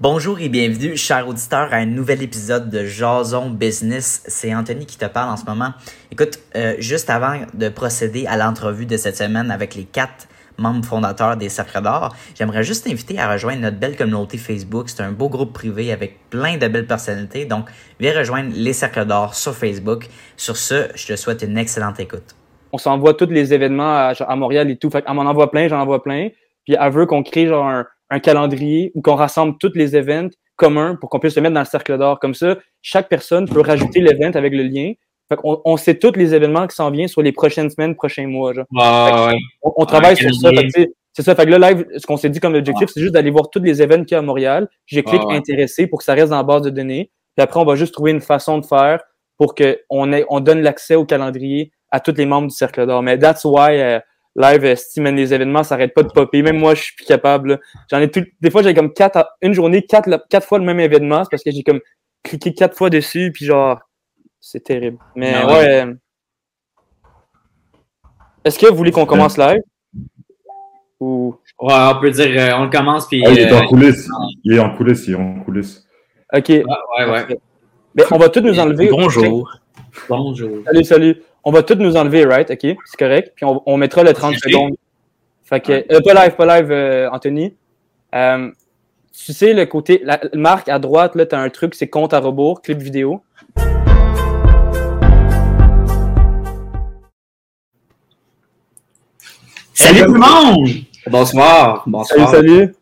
Bonjour et bienvenue, chers auditeurs, à un nouvel épisode de Jason Business. C'est Anthony qui te parle en ce moment. Écoute, euh, juste avant de procéder à l'entrevue de cette semaine avec les quatre membres fondateurs des Cercles d'Or, j'aimerais juste t'inviter à rejoindre notre belle communauté Facebook. C'est un beau groupe privé avec plein de belles personnalités. Donc, viens rejoindre les Cercles d'Or sur Facebook. Sur ce, je te souhaite une excellente écoute. On s'envoie tous les événements à, Montréal et tout. Fait m'en envoie plein, j'en envoie plein. Puis elle veut qu'on crée genre un, calendrier où qu'on rassemble tous les événements communs pour qu'on puisse le mettre dans le cercle d'or. Comme ça, chaque personne peut rajouter l'événement avec le lien. Fait on, on sait tous les événements qui s'en viennent sur les prochaines semaines, prochains mois. Genre. ouais. on, on, travaille sur ça. C'est ça. Fait que là, live, ce qu'on s'est dit comme objectif, c'est juste d'aller voir tous les événements qu'il y a à Montréal. J'ai cliqué intéressé pour que ça reste dans la base de données. Puis après, on va juste trouver une façon de faire pour qu'on on donne l'accès au calendrier à tous les membres du Cercle d'Or. Mais that's why euh, live, si les événements s'arrêtent pas de popper. Même moi, je suis plus capable. J'en ai tout, des fois, j'ai comme quatre, une journée, quatre, quatre fois le même événement. C'est parce que j'ai comme cliqué quatre fois dessus, puis genre, c'est terrible. Mais Non, ouais. euh, Est-ce que vous voulez qu'on commence live? Ou? Ouais, on peut dire, euh, on le commence, puis. Ah, il est euh, en coulisses. Il est en coulisses, il est en coulisses. Ok. ouais, ouais, ouais. Mais on va tous nous enlever. Bonjour. Bonjour. Salut, salut. On va tous nous enlever, right? OK, c'est correct. Puis on, on mettra le 30 C'est secondes. Fait que, euh, pas live, pas live, euh, Anthony. Euh, tu sais, le côté, la marque à droite, là, t'as un truc, c'est compte à rebours, clip vidéo. Salut tout le monde! Bonsoir. Salut, Bonsoir. salut.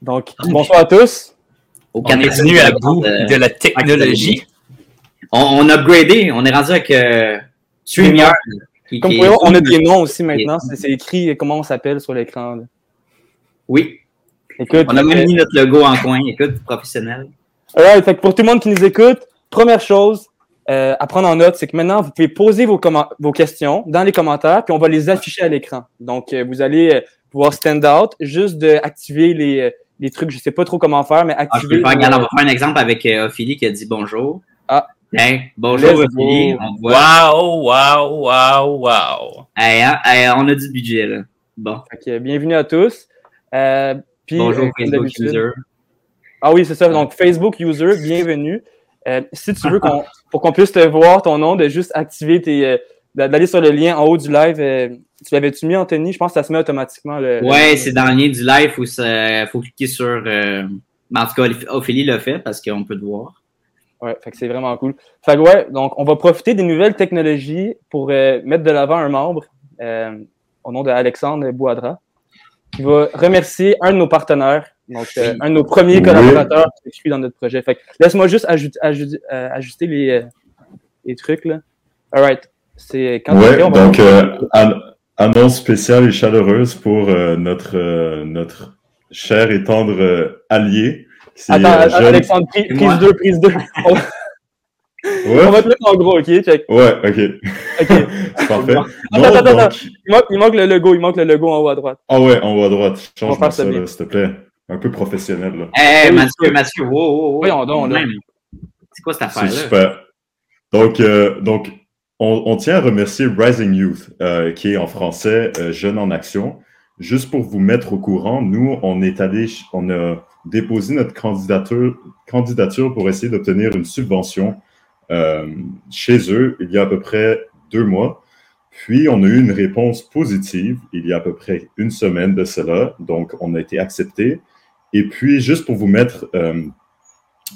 Donc, bonsoir à tous. Au On est venu à bout Euh, de la technologie. On, on a upgradé. On est rendu avec euh, StreamYard. Comme vous est- voyez, on a des noms aussi maintenant. C'est écrit comment on s'appelle sur l'écran. Oui. Écoute, On a euh, même mis notre logo en coin. Écoute, professionnel. Alright, fait que pour tout le monde qui nous écoute, première chose euh, à prendre en note, c'est que maintenant, vous pouvez poser vos, vos questions dans les commentaires, puis on va les afficher à l'écran. Donc, euh, vous allez euh, pouvoir stand out, juste d'activer les, euh, les trucs, je sais pas trop comment faire, mais Ah, je peux activer. faire. Regarde, on va faire un exemple avec euh, Ophélie qui a dit bonjour. Ah. Hey, bonjour Let's Ophélie. go. On voit. Wow, wow, wow, wow. Hey, hein, hey, on a du budget là. Bon. Fait que, euh, bienvenue à tous. Euh, puis, Bonjour euh, Facebook user. Ah oui, c'est ça. Donc, Facebook user, bienvenue. Euh, si tu veux qu'on, pour qu'on puisse te voir ton nom, de juste activer tes, euh, d'aller sur le lien en haut du live. euh, tu l'avais-tu mis, Anthony? Je pense que ça se met automatiquement. Le, le- Ouais, c'est dans le lien du live où il faut cliquer sur. euh, En tout cas, Ophélie l'a fait parce qu'on peut te voir. Ouais, fait que c'est vraiment cool. Fait que ouais, donc on va profiter des nouvelles technologies pour euh, mettre de l'avant un membre euh, au nom de Alexandre Bouadra qui va remercier un de nos partenaires, donc euh, un de nos premiers Oui. collaborateurs qui dans notre projet. Fait laisse-moi juste ajouter, ajouter, euh, ajuster les, euh, les trucs là. Alright. C'est quand Ouais, on va- donc euh, an- annonce spéciale et chaleureuse pour euh, notre, euh, notre cher et tendre euh, allié. Attends, euh, jeune- Alexandre, prise, Et moi. prise 2, prise 2. On, va- Ouais, on va te mettre en gros, ok? Check. ouais, ok, Ok. c'est parfait. Attends, Non, attends, attends. Il manque, il manque le logo, il manque le logo en haut à droite. ah ouais, en haut à droite. Change-moi ça s'il te plaît. Un peu professionnel, là. Hey, Oui, Mathieu, oui. Mathieu, wow, wow, wow. Voyons donc, là. Même. C'est quoi cette C'est affaire-là? super. Donc, euh, donc on, on tient à remercier Rising Youth, euh, qui est en français euh, Jeunes en Action. Juste pour vous mettre au courant, nous, on est allé, on a déposé notre candidature, candidature pour essayer d'obtenir une subvention euh, chez eux il y a à peu près deux mois. Puis, on a eu une réponse positive il y a à peu près une semaine de cela. Donc, on a été accepté. Et puis, juste pour vous mettre euh,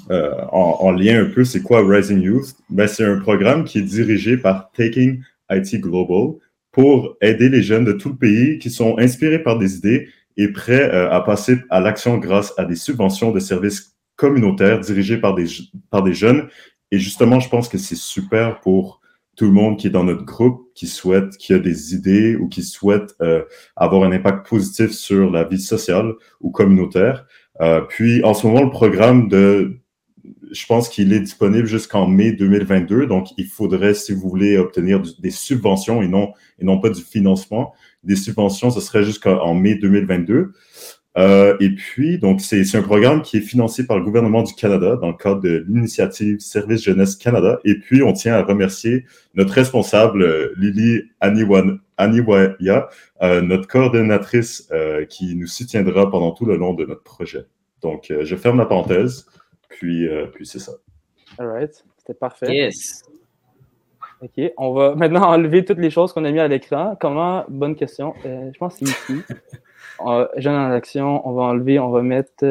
euh, en, en lien un peu, c'est quoi Rising Youth? Ben, c'est un programme qui est dirigé par Taking IT Global pour aider les jeunes de tout le pays qui sont inspirés par des idées et prêts euh, à passer à l'action grâce à des subventions de services communautaires dirigés par des, par des jeunes. Et justement, je pense que c'est super pour tout le monde qui est dans notre groupe, qui souhaite, qui a des idées ou qui souhaite euh, avoir un impact positif sur la vie sociale ou communautaire. Euh, puis, en ce moment, le programme de, je pense qu'il est disponible jusqu'en mai 2022. Donc, il faudrait, si vous voulez obtenir des subventions et non, et non pas du financement, des subventions, ce serait jusqu'en mai 2022. Euh, et puis, donc, c'est un programme qui est financé par le gouvernement du Canada dans le cadre de l'initiative Service Jeunesse Canada. Et puis, on tient à remercier notre responsable, euh, Lily Aniwan- Aniwaya, euh, notre coordonnatrice euh, qui nous soutiendra pendant tout le long de notre projet. Donc, euh, je ferme la parenthèse, puis, euh, puis c'est ça. All right. C'était parfait. Yes. OK. On va maintenant enlever toutes les choses qu'on a mis à l'écran. Comment? Bonne question. Euh, je pense que c'est ici. Euh, jeune en action, on va enlever, on va mettre.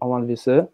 on va enlever ça.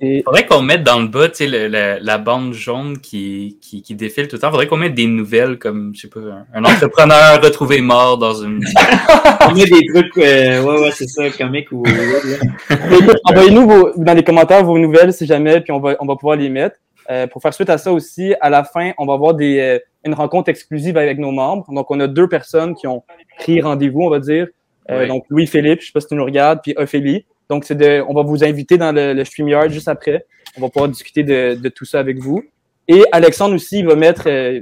Et Faudrait qu'on mette dans le bas, tu sais, le- le- la bande jaune qui, qui, qui défile tout le temps. Faudrait qu'on mette des nouvelles comme, je sais pas, un, un entrepreneur retrouvé mort dans une. On met des trucs, euh, ouais, ouais, c'est ça, comique ou. envoyez-nous dans les commentaires vos nouvelles si jamais, puis on va, on va pouvoir les mettre. Euh, pour faire suite à ça aussi, à la fin, on va avoir des, euh, une rencontre exclusive avec nos membres. Donc, on a deux personnes qui ont pris rendez-vous, on va dire. Euh. Donc, Louis-Philippe, je sais pas si tu nous regardes, puis Ophélie. Donc, c'est de, on va vous inviter dans le, le StreamYard juste après. On va pouvoir discuter de, de tout ça avec vous. Et Alexandre aussi, il va mettre euh,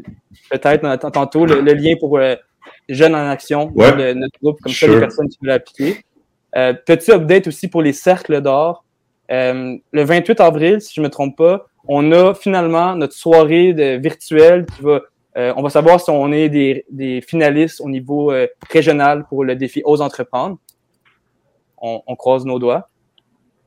peut-être tantôt le, le lien pour euh, Jeunes en Action, Ouais. le- notre groupe, comme ça, les personnes qui veulent appliquer. Euh, petit update aussi pour les cercles d'or. Euh, le 28 avril, si je me trompe pas, on a finalement notre soirée de, virtuelle qui va. Euh, on va savoir si on est des, finalistes au niveau euh, régional pour le défi Ose entreprendre. On, croise nos doigts.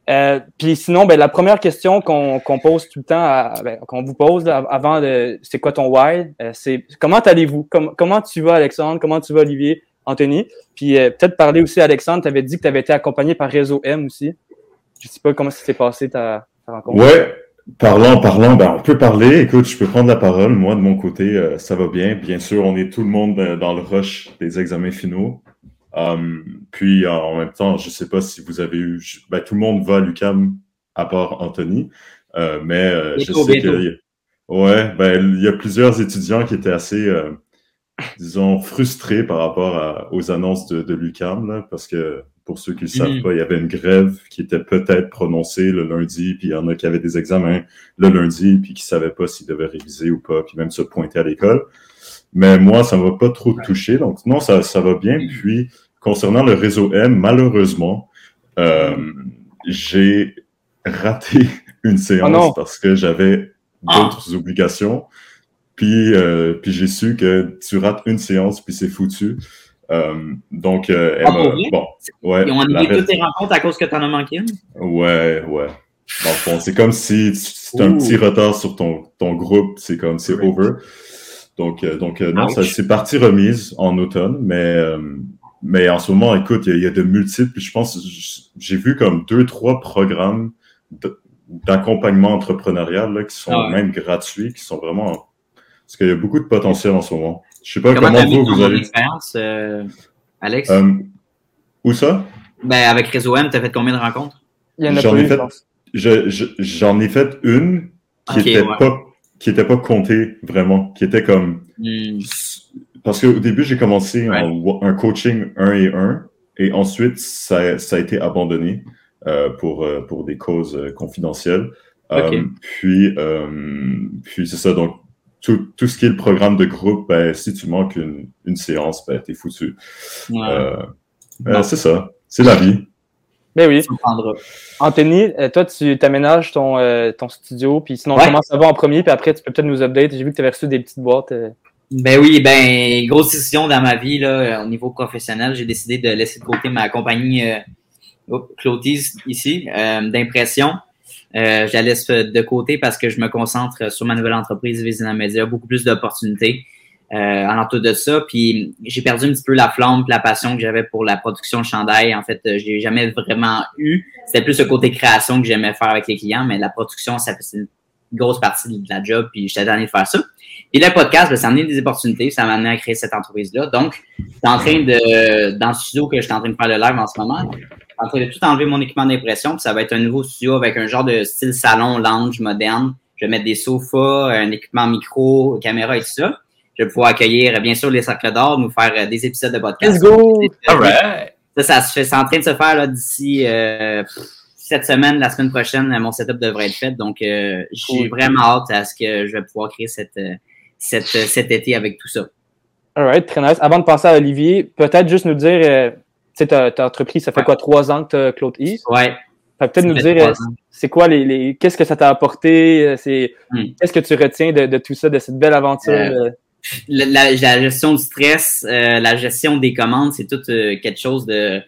Euh, Puis sinon, ben, la première question qu'on pose tout le temps, ben, qu'on vous pose avant de c'est quoi ton why, c'est comment allez-vous? Com- comment tu vas, Alexandre? Comment tu vas, Olivier? Anthony? Puis peut-être parler aussi, Alexandre, tu avais dit que tu avais été accompagné par Réseau M aussi. Je sais pas comment ça s'est passé ta, ta rencontre. Ouais, parlant, parlant, ben, on peut parler. Écoute, je peux prendre la parole. Moi, de mon côté, euh, ça va bien. Bien sûr, on est tout le monde euh, dans le rush des examens finaux. Um, puis, en- en même temps, je sais pas si vous avez eu, je- ben, tout le monde va à l'UCAM à part Anthony. Euh, mais euh, je sais que, ouais, ben, il y a plusieurs étudiants qui étaient assez, euh, disons, frustrés par rapport à- aux annonces de, de l'UCAM, parce que pour ceux qui ne savent Mhm. pas, il y avait une grève qui était peut-être prononcée le lundi, puis il y en a qui avaient des examens le lundi, puis qui savaient pas s'ils devaient réviser ou pas, puis même se pointer à l'école. Mais moi, ça ne va pas trop toucher, donc non, ça, ça va bien. Puis, concernant le réseau M, malheureusement, euh, j'ai raté une séance non. parce que j'avais d'autres obligations. Puis, euh, puis j'ai su que tu rates une séance, puis c'est foutu. Euh, donc, euh, elle Ah, bon, ouais, Ils ont annulé toutes tes rencontres à cause que t'en as manqué une? Ouais, ouais. Dans le fond, c'est comme si tu as un petit retard sur ton, ton groupe, c'est comme, c'est over. Donc, euh, donc euh, non, c'est partie remise en automne, mais, euh, mais en ce moment, écoute, il y, a- il y a de multiples, je pense, j'ai vu comme deux, trois programmes d'accompagnement entrepreneurial là, qui sont Ah ouais. même gratuits, qui sont vraiment... Parce qu'il y a beaucoup de potentiel en ce moment. Je sais pas Comment comment, vous, vous allez... expérience, euh, Alex? Euh, où ça? Ben, avec Réseau M, t'as fait combien de rencontres? Il y en a J'en ai fait-. Je- je- ai fait une qui Ok, était ouais. pas qui était pas comptée vraiment, qui était comme Hmm. parce qu'au début j'ai commencé Ouais. en wa- un coaching 1 et 1 et ensuite ça, ça a été abandonné euh, pour pour des causes confidentielles. Euh, Ok. puis euh, puis c'est ça donc tout, tout ce qui est le programme de groupe, ben, si tu manques une, une séance, ben, t'es foutu. Ouais, Euh, euh, c'est ça. C'est la vie. Ben oui. Anthony, euh, toi, tu t'aménages ton, euh, ton studio, puis sinon, Ouais. comment ça va en premier, puis après, tu peux peut-être nous update. J'ai vu que tu avais reçu des petites boîtes. euh. Ben oui, ben, grosse décision dans ma vie, là, au niveau professionnel. J'ai décidé de laisser de côté ma compagnie euh, oh, Clotis ici, euh, d'impression. Euh, je la laisse de côté parce que je me concentre sur ma nouvelle entreprise Vizina Media, beaucoup plus d'opportunités euh, alentour de ça. Puis j'ai perdu un petit peu la flamme, la passion que j'avais pour la production de chandail. En fait, euh, je l'ai jamais vraiment eu. C'était plus le côté création que j'aimais faire avec les clients, mais la production, ça c'est une grosse partie de la job, puis j'étais tanné de faire ça. Et le podcast, ben, ça a amené des opportunités, ça m'a amené à créer cette entreprise-là. Donc, je suis en train de, dans le studio que je en train de faire le live en ce moment, en train de tout enlever mon équipement d'impression, puis ça va être un nouveau studio avec un genre de style salon, lounge moderne. Je vais mettre des sofas, un équipement micro, caméra et tout ça. Je vais pouvoir accueillir, bien sûr, les cercles d'or, nous faire euh, des épisodes de podcast. Let's go! Alright. Ça, ça se fait, c'est en train de se faire là, d'ici euh, cette semaine, la semaine prochaine, euh, mon setup devrait être fait. Donc, euh, j'ai Cool. vraiment hâte à ce que je vais pouvoir créer cette, euh, cette, euh, cet été avec tout ça. Alright, très nice. Avant de passer à Olivier, peut-être juste nous dire, sais, ta, ta entreprise, ça fait Ouais. quoi, trois ans que tu as Claude East? Ouais. Fait peut-être nous dire, euh, c'est quoi les, les qu'est-ce que ça t'a apporté, euh, c'est, Hmm. qu'est-ce que tu retiens de, de tout ça, de cette belle aventure? Euh, la, la- la gestion du stress, euh, la gestion des commandes, c'est tout euh, quelque chose de.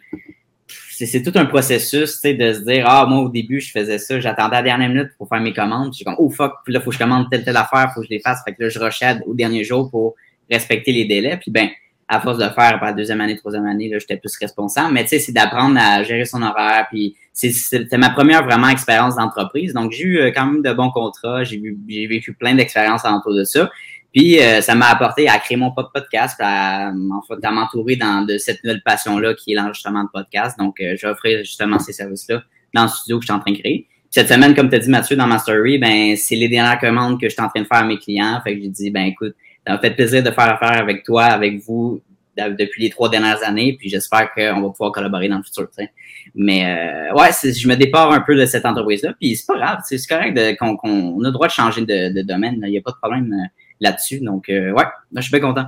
C'est c'est tout un processus, tu sais, de se dire, ah, moi, au début, je faisais ça, j'attendais à la dernière minute pour faire mes commandes. Je suis comme, oh fuck, puis là, faut que je commande telle, telle affaire, faut que je les fasse. Fait que là, je rushais au dernier jour pour respecter les délais. Puis ben, à force de faire, par la deuxième année, troisième année, j'étais plus responsable. Mais tu sais, c'est d'apprendre à gérer son horaire. Puis c'est- c'était ma première vraiment expérience d'entreprise. Donc, j'ai eu euh, quand même de bons contrats. J'ai vécu plein d'expériences autour de ça. Puis euh, ça m'a apporté à créer mon podcast, à, à m'entourer dans de cette nouvelle passion-là qui est l'enregistrement de podcast. Donc, euh, offert justement ces services-là dans le studio que je suis en train de créer. Cette semaine, comme tu as dit Mathieu dans ma story, ben c'est les dernières commandes que je suis en train de faire à mes clients. Fait que j'ai dit, ben écoute, ça m'a fait plaisir de faire affaire avec toi, avec vous de- depuis les trois dernières années, puis j'espère qu'on va pouvoir collaborer dans le futur. Mais euh, ouais, je me dépare un peu de cette entreprise-là, puis c'est pas grave, c'est correct qu'on a le droit de changer de, domaine, il n'y a pas de problème euh, là-dessus. Donc euh, ouais, je suis bien content.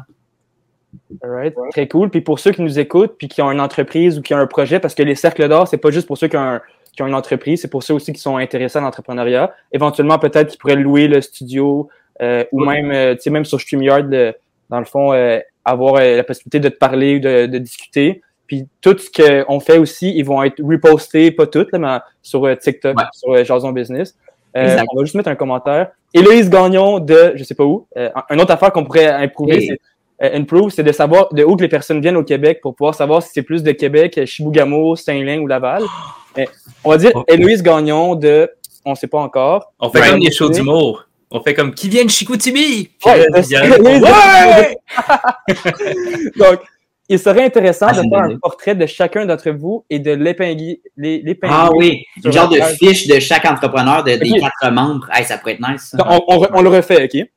Alright, Très cool. Puis pour ceux qui nous écoutent, puis qui ont une entreprise ou qui ont un projet, parce que les cercles d'or, c'est pas juste pour ceux qui ont, qui ont une entreprise, c'est pour ceux aussi qui sont intéressés à l'entrepreneuriat. Éventuellement, peut-être qu'ils pourraient louer le studio euh, ou même, euh, tu sais, même sur StreamYard, le- dans le fond, euh, avoir euh, la possibilité de te parler ou de, de discuter. Puis tout ce qu'on fait aussi, ils vont être repostés, pas toutes, là, mais sur euh, TikTok, Ouais. sur Jason Business. Euh, on va juste mettre un commentaire. Héloïse Gagnon de, je sais pas où, euh, une autre affaire qu'on pourrait improuver, Oui. c'est euh, improve, c'est de savoir de où que les personnes viennent au Québec pour pouvoir savoir si c'est plus de Québec, Chibougamau, Saint-Lin ou Laval. On va dire Oh. Héloïse Gagnon de, on sait pas encore. On fait Ouais. comme des shows d'humour. On fait comme qui vient de Chicoutimi? Ouais, Ouais! Donc, il serait intéressant Ah, de faire un portrait de chacun d'entre vous et de l'épingler. Ah oui, une genre de fiche de chaque entrepreneur de, des quatre membres. Hey, ça pourrait être nice. ça. Donc, On, on le refait, OK?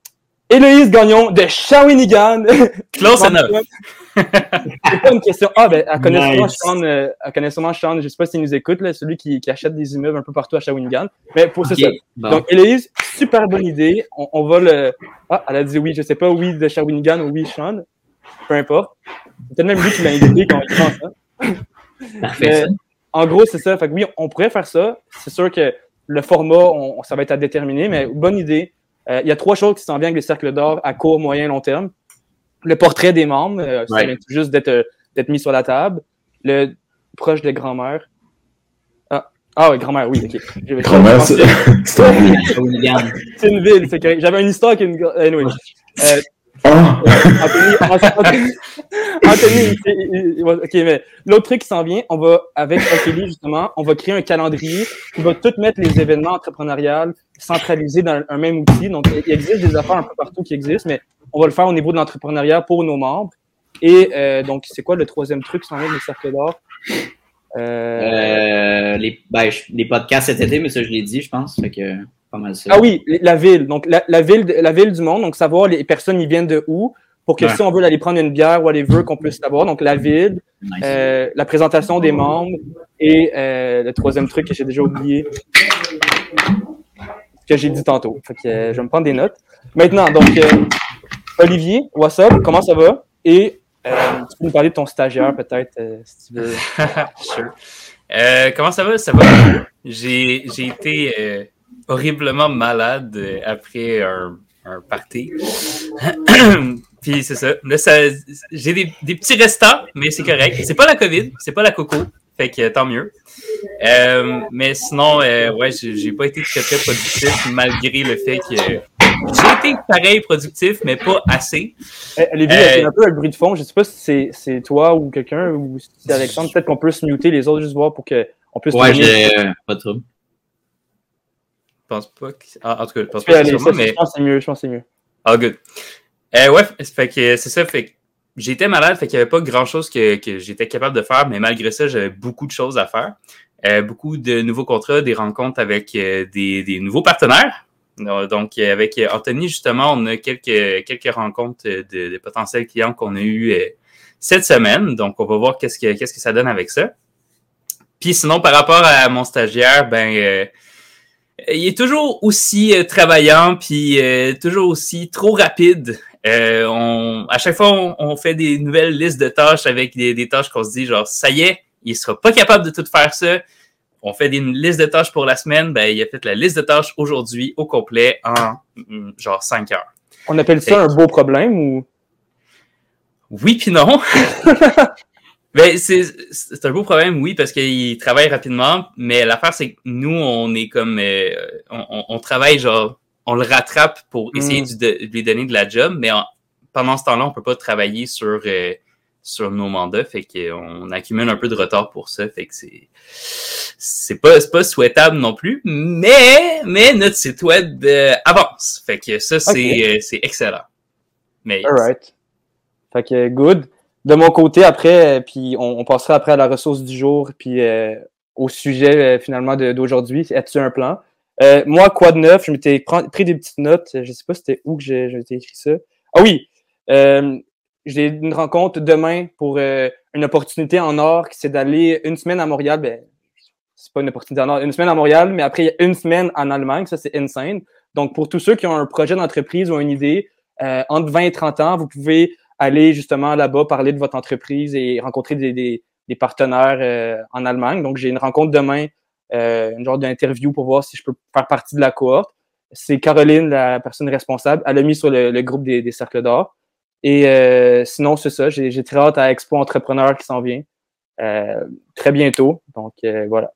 Héloïse Gagnon de Shawinigan. Close enough. C'est pas une question. Ah, ben, elle connaît sûrement. Sean, euh, elle connaît sûrement Sean, je sais pas s'il nous écoute, là, celui qui, qui achète des immeubles un peu partout à Shawinigan. Mais pour c'est Ok, ça. bon. Donc, Héloïse, super bonne idée. On, on va le. Ah, elle a dit oui, je sais pas, oui de Shawinigan ou oui Sean. Peu importe. C'est peut-être même lui qui l'a indiqué quand il pense ça. Parfait, en gros, c'est ça. Fait que oui, on pourrait faire ça. C'est sûr que le format, on, ça va être à déterminer, mais bonne idée. Euh, Il y a trois choses qui s'en viennent avec les cercles d'or à court, moyen, long terme. Le portrait des membres, euh, ça vient tout juste d'être euh, d'être mis sur la table. Le proche de grand-mère. Ah, ah oui, grand-mère, oui, ok. Grand-mère, c'est c'est un ville. C'est une ville, c'est correct. J'avais une histoire qui est une. gra- Anyway. Anthony, Anthony, Anthony, il- il- il- ok, mais l'autre truc qui s'en vient, on va, avec Kelly, justement, on va créer un calendrier qui va tout mettre les événements entrepreneuriales centralisés dans un même outil. Donc, il existe des affaires un peu partout qui existent, mais on va le faire au niveau de l'entrepreneuriat pour nos membres. Et euh, donc, c'est quoi le troisième truc qui s'en vient de cercles d'or? Euh, Euh, les, ben, je- les podcasts cet été, mais ça, je l'ai dit, je pense. Fait que, pas mal ça. Ah oui, la ville. Donc, la, la ville, la ville du monde. Donc, savoir les personnes, ils viennent de où pour que Ouais. si on veut aller prendre une bière, whatever, qu'on puisse savoir. Donc, la ville, Nice. euh, la présentation des membres et euh, le troisième truc que j'ai déjà oublié, que j'ai dit tantôt. Fait que euh, je vais me prendre des notes. Maintenant, donc, euh, Olivier, what's up? Comment ça va? Et euh, tu peux nous parler de ton stagiaire, peut-être, euh, si tu veux. Sure. Euh, comment ça va? Ça va? J'ai j'ai été euh, horriblement malade euh, après un, un party. Puis c'est ça. Là, ça j'ai des, des petits restants, mais c'est correct. C'est pas la COVID, c'est pas la coco. Fait que tant mieux. Euh, mais sinon, euh, ouais, j'ai pas été très très productif malgré le fait que j'ai été pareil productif, mais pas assez. Eh, Olivier, Euh, a un peu un bruit de fond. Je sais pas si c'est- c'est toi ou quelqu'un ou si c'est Alexandre. Peut-être qu'on peut se muter les autres, juste voir pour qu'on puisse. Ouais, j'ai pas de trouble. Je pense pas que. Ah, en tout cas, je pense pas que allez, c'est ça, sûrement, mais. Je pense que c'est mieux. Je pense que c'est mieux. Ah, good. Euh, ouais, fait que c'est ça. Fait que j'étais malade, fait qu'il n'y avait pas grand chose que, que j'étais capable de faire, mais malgré ça, j'avais beaucoup de choses à faire. Euh, beaucoup de nouveaux contrats, des rencontres avec euh, des, des nouveaux partenaires. Euh, Donc, avec Anthony, justement, on a quelques, quelques rencontres de, de potentiels clients qu'on a eu cette semaine. Donc, on va voir qu'est-ce que, qu'est-ce que ça donne avec ça. Puis sinon, par rapport à mon stagiaire, ben, il est toujours aussi euh, travaillant, puis euh, toujours aussi trop rapide Euh, on, à chaque fois, on, on fait des nouvelles listes de tâches avec des, des tâches qu'on se dit, genre, ça y est, il sera pas capable de tout faire ça. On fait des listes de tâches pour la semaine. Ben, il a fait la liste de tâches aujourd'hui au complet en mm, genre 5 heures. On appelle ça un beau problème ou? Oui puis non. ben, c'est, c'est un beau problème, oui, parce qu'il travaille rapidement, mais l'affaire, c'est que nous, on est comme... euh, on, on- travaille, genre, on le rattrape pour essayer Mm. de, de lui donner de la job, mais en- pendant ce temps-là, on peut pas travailler sur, euh, sur nos mandats, fait qu'on accumule un peu de retard pour ça, fait que c'est... C'est pas, c'est pas souhaitable non plus, mais, mais notre site web euh, avance. Fait que ça, c'est, euh, c'est excellent. Mais Alright. Fait que good. De mon côté, après, euh, puis on, passera après à la ressource du jour, puis euh, au sujet euh, finalement d'aujourd'hui. As-tu un plan? Moi, quoi de neuf? Je m'étais pris des petites notes. Je sais pas c'était où que j'ai écrit ça. Ah oui! J'ai une rencontre demain pour une opportunité en or, qui c'est d'aller une semaine à Montréal. Ben, c'est pas une opportunité en or, une semaine à Montréal, mais après une semaine en Allemagne. Ça, c'est insane. Donc, pour tous ceux qui ont un projet d'entreprise ou une idée, entre 20 et 30 ans, vous pouvez aller justement là-bas parler de votre entreprise et rencontrer des, des, des partenaires euh, en Allemagne. Donc, j'ai une rencontre demain, euh, une genre d'interview pour voir si je peux faire partie de la cohorte. C'est Caroline, la personne responsable. Elle a mis sur le, le groupe des, des cercles d'or. Et euh, sinon, c'est ça. J'ai j'ai très hâte à Expo Entrepreneur qui s'en vient euh, très bientôt. Donc, euh, voilà.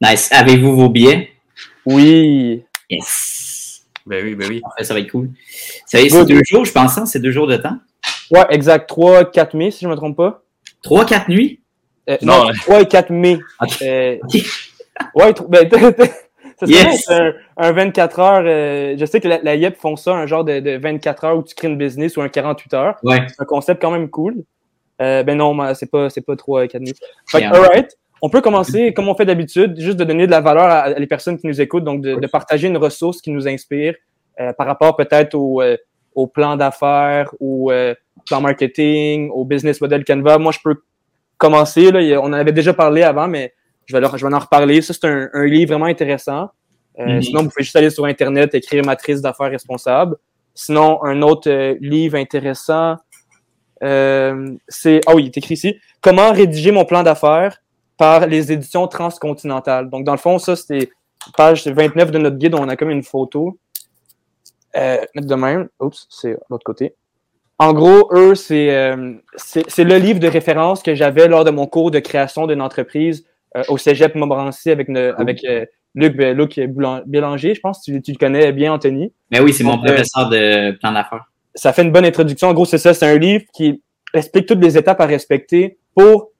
Nice. Avez-vous vos billets? Oui. Yes. Ben oui, ben oui. Parfait, ça va être cool. Ça y est, c'est deux jours, je pense, hein? c'est deux jours de temps. Ouais, exact. 3, 4 mai, si je ne me trompe pas. Trois, quatre nuits? Euh, Non, non, ouais. 3 et 4 mai. Ok. Euh, ouais, ben, ça serait Yes. un, un 24 heures. euh, je sais que la, la YEP font ça, un genre de, de 24 heures où tu crées une business ou un 48 heures. Ouais. C'est un concept quand même cool. Euh, ben non, c'est pas, c'est pas 3 et 4 mai. Fait que, Yeah. alright. On peut commencer, comme on fait d'habitude, juste de donner de la valeur à, à les personnes qui nous écoutent, donc de, de partager une ressource qui nous inspire euh, par rapport peut-être au, euh, au plan d'affaires, euh, plan marketing, au business model Canva. Moi, je peux commencer. Là, on en avait déjà parlé avant, mais je vais, leur- je vais en reparler. Ça, c'est un, un livre vraiment intéressant. Euh, Mhm. Sinon, vous pouvez juste aller sur Internet, écrire matrice d'affaires responsable. Sinon, un autre euh, livre intéressant, euh, c'est, ah oui, il est écrit ici, Comment rédiger mon plan d'affaires par les éditions transcontinentales. Donc, dans le fond, ça, c'était page 29 de notre guide, on a comme une photo. Euh, mettre de même. Oups, c'est de l'autre côté. En gros, eux, c'est euh, le livre de référence que j'avais lors de mon cours de création d'une entreprise euh, au Cégep Montmorency avec, ne- avec euh, Luc, Bélanger, je pense. Tu, tu le connais bien, Anthony. Mais oui, c'est mon euh, professeur de plan d'affaires. ça fait une bonne introduction. En gros, c'est ça. C'est un livre qui explique toutes les étapes à respecter pour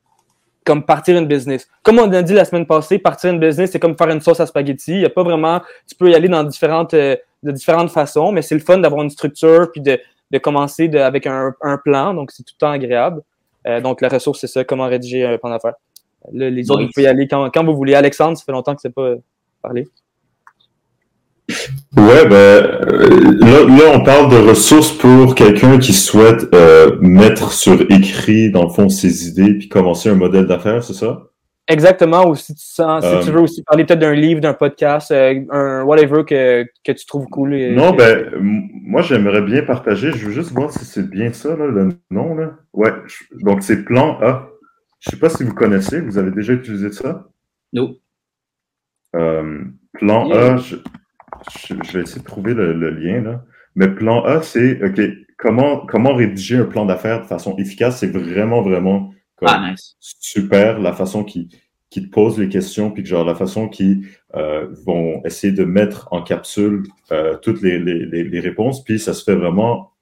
comme partir une business. Comme on a dit la semaine passée, partir une business, c'est comme faire une sauce à spaghetti. Il y a pas vraiment, tu peux y aller dans différentes, euh, de différentes façons, mais c'est le fun d'avoir une structure puis de, de commencer de- avec un, un plan. Donc, c'est tout le temps agréable. Euh, donc, la ressource, c'est ça, comment rédiger un plan d'affaires. Là, les autres, vous pouvez y aller quand, quand vous voulez. Alexandre, ça fait longtemps que c'est pas parlé. Ouais, ben euh, là, là, on parle de ressources pour quelqu'un qui souhaite euh, mettre sur écrit, dans le fond, ses idées, puis commencer un modèle d'affaires, c'est ça? Exactement, ou si tu sens, si Euh, tu veux aussi parler peut-être d'un livre, d'un podcast, euh, un whatever que, que tu trouves cool. et- Non, ben, moi, j'aimerais bien partager. Je veux juste voir si c'est bien ça, là, le nom, là. Ouais, je- donc c'est Plan A. Je sais pas si vous connaissez, vous avez déjà utilisé ça? Non. Euh, plan A, je, je- je vais essayer de trouver le, le lien, là. Mais plan A, c'est, OK, comment, comment rédiger un plan d'affaires de façon efficace? C'est vraiment, vraiment comme, Ah, nice. super la façon qui qui te posent les questions puis que genre la façon qui euh, vont essayer de mettre en capsule euh, toutes les, les, les, réponses puis ça se fait vraiment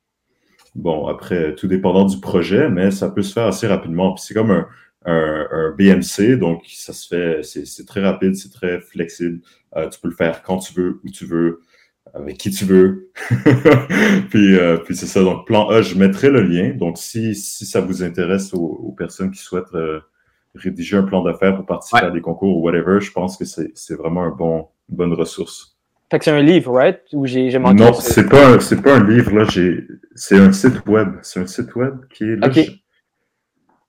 bon après tout dépendant du projet mais ça peut se faire assez rapidement. Puis c'est comme un, un, un BMC donc ça se fait c'est c'est très rapide c'est très flexible. Euh, tu peux le faire quand tu veux où tu veux avec qui tu veux. puis euh, puis c'est ça. Donc, plan A, je mettrai le lien. Donc, si, si ça vous intéresse aux, aux personnes qui souhaitent euh, rédiger un plan d'affaires pour participer Ouais. à des concours ou whatever, je pense que c'est c'est vraiment un bon, une bonne ressource. Fait que c'est un livre, right? Où j'ai j'ai manqué. Non, ce- c'est pas un, c'est pas un livre là. J'ai, c'est un site web. C'est un site web qui est là. Ok. je-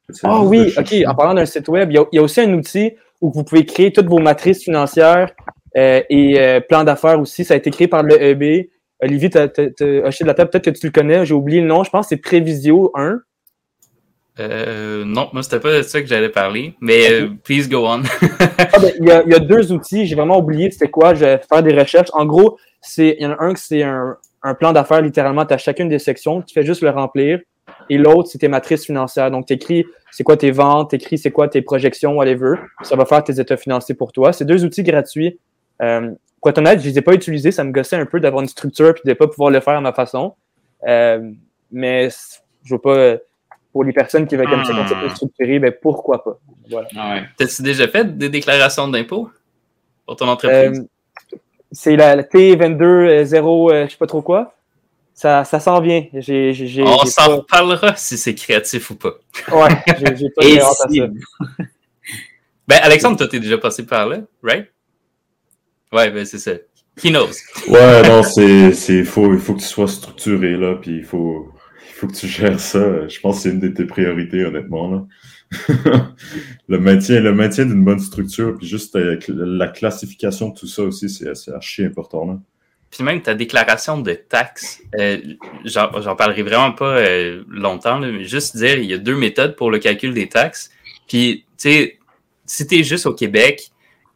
j'essaie Ah de oui, ok. En parlant d'un site web, il y, a, il y a aussi un outil où vous pouvez créer toutes vos matrices financières et euh, plans d'affaires aussi. Ça a été créé par le EB. Olivier, tu as, hoché de la table, peut-être que tu le connais, j'ai oublié le nom, je pense que c'est Prévisio 1. Euh, non, moi, c'était pas de ça que j'allais parler, mais euh, please go on. ah, ben, il, y a, il, y a, deux outils, j'ai vraiment oublié c'était quoi, je vais faire des recherches. En gros, c'est il y en a un que c'est un, un, plan d'affaires, littéralement, tu as chacune des sections, tu fais juste le remplir, et l'autre, c'est tes matrices financières. Donc, tu écris c'est quoi tes ventes, tu écris c'est quoi tes projections, whatever. Ça va faire tes états financiers pour toi. C'est deux outils gratuits. Euh, pour être honnête, je les ai pas utilisés, ça me gossait un peu d'avoir une structure et de pas pouvoir le faire à ma façon. Euh, mais je veux pas pour les personnes qui veulent comme ça hmm. structurer, ben pourquoi pas? Voilà. Ah T'as-tu déjà fait des déclarations d'impôts pour ton entreprise? Euh, c'est la, T22 0, euh, je sais pas trop quoi. Ça, ça s'en vient. On s'en reparlera si c'est créatif ou pas. Ouais, j'ai pas Et si... Ben, Alexandre, toi, t'es déjà passé par là, right? Ouais, ben, c'est ça. He knows. Ouais, non, c'est, c'est, faut, il faut que tu sois structuré, là, puis il faut, faut que tu gères ça. Je pense que c'est une de tes priorités, honnêtement. Là. le maintien, le maintien d'une bonne structure, puis juste euh, la classification de tout ça aussi, c'est archi important. Là. Puis même ta déclaration de taxes, euh, j'en parlerai vraiment pas euh, longtemps, mais juste dire, il y a deux méthodes pour le calcul des taxes. Puis, tu sais, si tu es juste au Québec,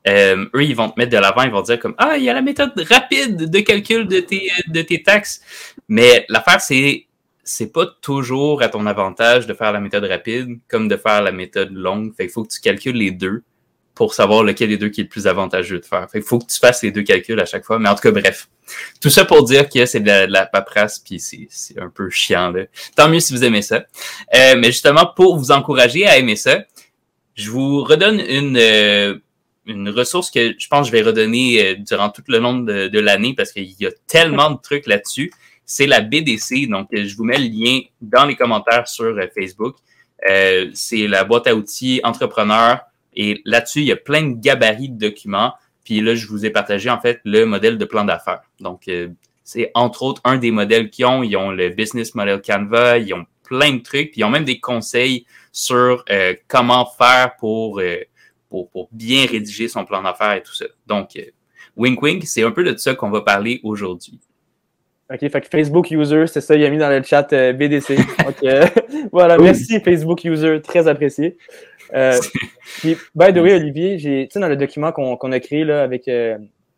eux, ils vont te mettre de l'avant, ils vont dire comme Ah, il y a la méthode rapide de calcul de tes, de tes taxes. Mais l'affaire, c'est c'est pas toujours à ton avantage de faire la méthode rapide comme de faire la méthode longue. Fait qu'il faut que tu calcules les deux pour savoir lequel des deux qui est le plus avantageux de faire. Fait qu'il faut que tu fasses les deux calculs à chaque fois. Mais en tout cas, bref. Tout ça pour dire que c'est de, la, paperasse, puis c'est un peu chiant. Là. Tant mieux si vous aimez ça. Euh, mais justement, pour vous encourager à aimer ça, je vous redonne une, euh, une ressource que je pense que je vais redonner euh, durant tout le long de, l'année parce qu'il y a tellement de trucs là-dessus c'est la BDC. Donc, je vous mets le lien dans les commentaires sur euh, Facebook. Euh, c'est la boîte à outils entrepreneur. Et là-dessus, il y a plein de gabarits de documents. Puis là, je vous ai partagé en fait le modèle de plan d'affaires. Donc, euh, c'est entre autres un des modèles qu'ils ont. Ils ont le Business Model Canva, ils ont plein de trucs. Puis ils ont même des conseils sur comment faire pour, pour, pour, bien rédiger son plan d'affaires et tout ça. Donc, Wink Wink, c'est un peu de ça qu'on va parler aujourd'hui. OK, fait que Facebook User, c'est ça, il a mis dans le chat euh, BDC. OK. voilà, merci Facebook User, très apprécié. Euh, puis, by the way, Olivier, tu sais, dans le document qu'on a créé là, avec euh,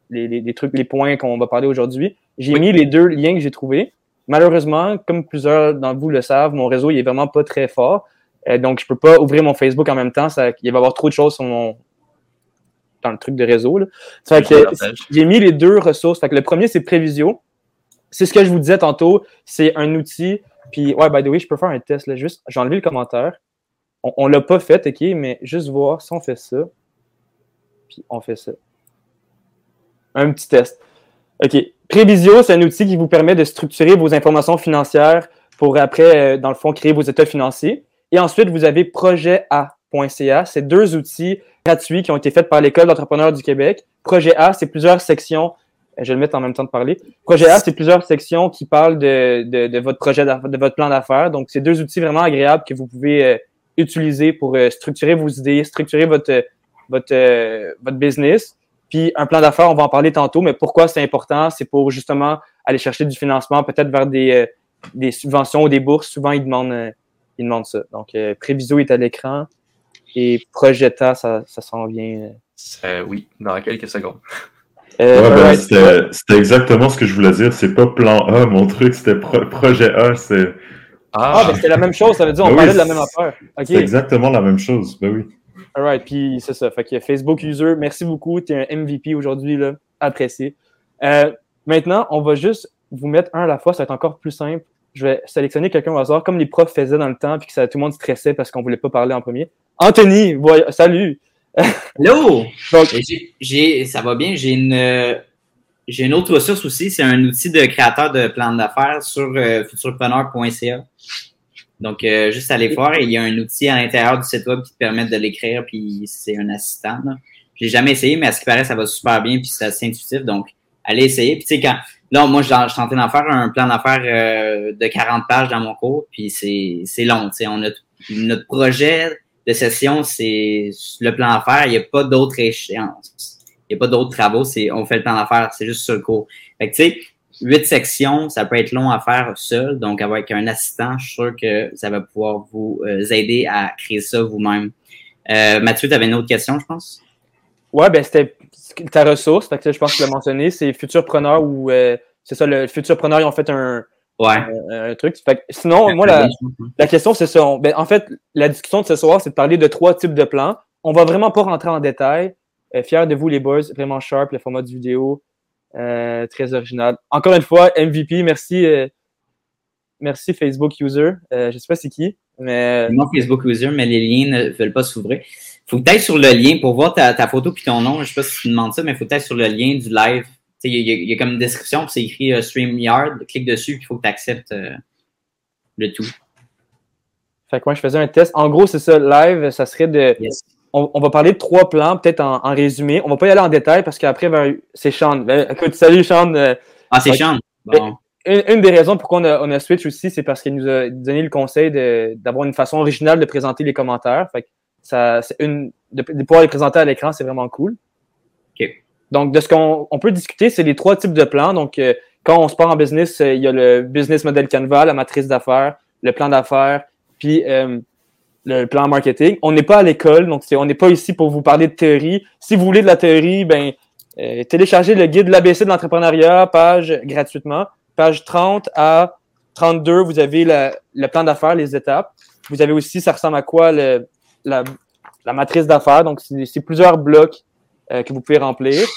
les, les, trucs, les points qu'on va parler aujourd'hui, j'ai mis les deux liens que j'ai trouvés. Malheureusement, comme plusieurs d'entre vous le savent, mon réseau il est vraiment pas très fort. Euh, donc, je peux pas ouvrir mon Facebook en même temps. Ça, il va y avoir trop de choses sur mon, dans le truc de réseau. Là. Fait que j'ai mis les deux ressources. Fait que le premier, c'est Prévisio c'est ce que je vous disais tantôt. C'est un outil. Puis, ouais, by the way, je peux faire un test. Là, juste, j'ai enlevé le commentaire. On ne l'a pas fait, OK, mais juste voir si on fait ça. Puis, on fait ça. Un petit test. OK. Prévisio, c'est un outil qui vous permet de structurer vos informations financières pour après, euh, dans le fond, créer vos états financiers. Et ensuite, vous avez projet-a.ca. C'est deux outils gratuits qui ont été faits par l'École d'entrepreneurs du Québec. Projet A, c'est plusieurs sections je vais le mettre en même temps de parler. Projet A, c'est plusieurs sections qui parlent de, de, de votre projet, de votre plan d'affaires. Donc, c'est deux outils vraiment agréables que vous pouvez euh, utiliser pour euh, structurer vos idées, structurer votre, votre, euh, votre business. Puis, un plan d'affaires, on va en parler tantôt, mais pourquoi c'est important? C'est pour justement aller chercher du financement, peut-être vers des, des subventions ou des bourses. Souvent, ils demandent, ils demandent ça. Donc, Préviso est à l'écran et Projeta, ça, ça s'en vient. oui, dans quelques secondes. Euh, ben, c'était exactement ce que je voulais dire. C'est pas plan A, mon truc, c'était projet A. C'est... Ah, ah ben, c'était la même chose, ça veut dire on ben parlait de la même affaire. C'est exactement la même chose, ben oui. Alright, puis c'est ça. Fait que Facebook User, merci beaucoup. Tu es un MVP aujourd'hui, là. Apprécié. Euh, maintenant, on va juste vous mettre un à la fois, ça va être encore plus simple. Je vais sélectionner quelqu'un au hasard, comme les profs faisaient dans le temps, puis que ça, tout le monde stressait parce qu'on voulait pas parler en premier. Anthony, salut! Hello! j'ai, ça va bien. J'ai une, j'ai une autre ressource aussi. C'est un outil de créateur de plan d'affaires sur euh, futurpreneur.ca. Donc, euh, juste aller voir. Il y a un outil à l'intérieur du site web qui te permet de l'écrire, puis c'est un assistant. Je l'ai jamais essayé, mais à ce qui paraît, ça va super bien, puis c'est assez intuitif. Donc, allez essayer. Puis, tu sais, quand. Là, moi, je suis en train d'en faire un plan d'affaires euh, de 40 pages dans mon cours, puis c'est, long. Notre projet de session, c'est le plan d'affaires. Il n'y a pas d'autres échéances. Il n'y a pas d'autres travaux. On fait le plan d'affaires. C'est juste sur le cours. Fait que, tu sais, huit sections, ça peut être long à faire seul. Donc, avec un assistant, je suis sûr que ça va pouvoir vous euh, aider à créer ça vous-même. Euh, Mathieu, tu avais une autre question, je pense? Ouais, ben c'était ta ressource. Que je pense que tu l'as mentionné. C'est Futurpreneur ou euh, c'est ça, le Futurpreneur, ils ont fait un, Ouais. un, un truc. Fait que sinon, moi, la, la question, c'est ça. On- ben, en fait, la discussion de ce soir, c'est de parler de trois types de plans. On va vraiment pas rentrer en détail. Euh, fier de vous, les boys. Vraiment sharp, le format du vidéo. Euh, très original. Encore une fois, MVP. Merci. euh, merci Facebook User. Euh, je sais pas c'est qui, mais Mon Facebook user, mais les liens ne veulent pas s'ouvrir. Faut que tu ailles sur le lien pour voir ta, ta photo puis ton nom. Je sais pas si tu demandes ça, mais faut que tu ailles sur le lien du live. Il y, a- il y a comme une description, puis c'est écrit euh, StreamYard. Clique dessus, puis il faut que tu acceptes le tout. fait que moi, je faisais un test. En gros, c'est ça. Live, ça serait de. Yes. On, on va parler de trois plans, peut-être en, en résumé. On va pas y aller en détail parce qu'après, ben, c'est Sean. Ben, écoute, salut Sean. Euh, Ah, c'est. Sean. Bon. une, une des raisons pourquoi on a, on a switch aussi, c'est parce qu'il nous a donné le conseil d'avoir une façon originale de présenter les commentaires. Fait que ça, c'est une, de, de pouvoir les présenter à l'écran, c'est vraiment cool. Donc, de ce qu'on on peut discuter, c'est les trois types de plans. Donc, euh, quand on se part en business, euh, il y a le business model Canva, la matrice d'affaires, le plan d'affaires, puis euh, le plan marketing. On n'est pas à l'école, donc on n'est pas ici pour vous parler de théorie. Si vous voulez de la théorie, ben euh, téléchargez le guide de l'ABC de l'entrepreneuriat, page gratuitement. Page 30 à 32, vous avez la- le plan d'affaires, les étapes. Vous avez aussi, ça ressemble à quoi, le- la, la matrice d'affaires. Donc, c'est plusieurs blocs euh, que vous pouvez remplir.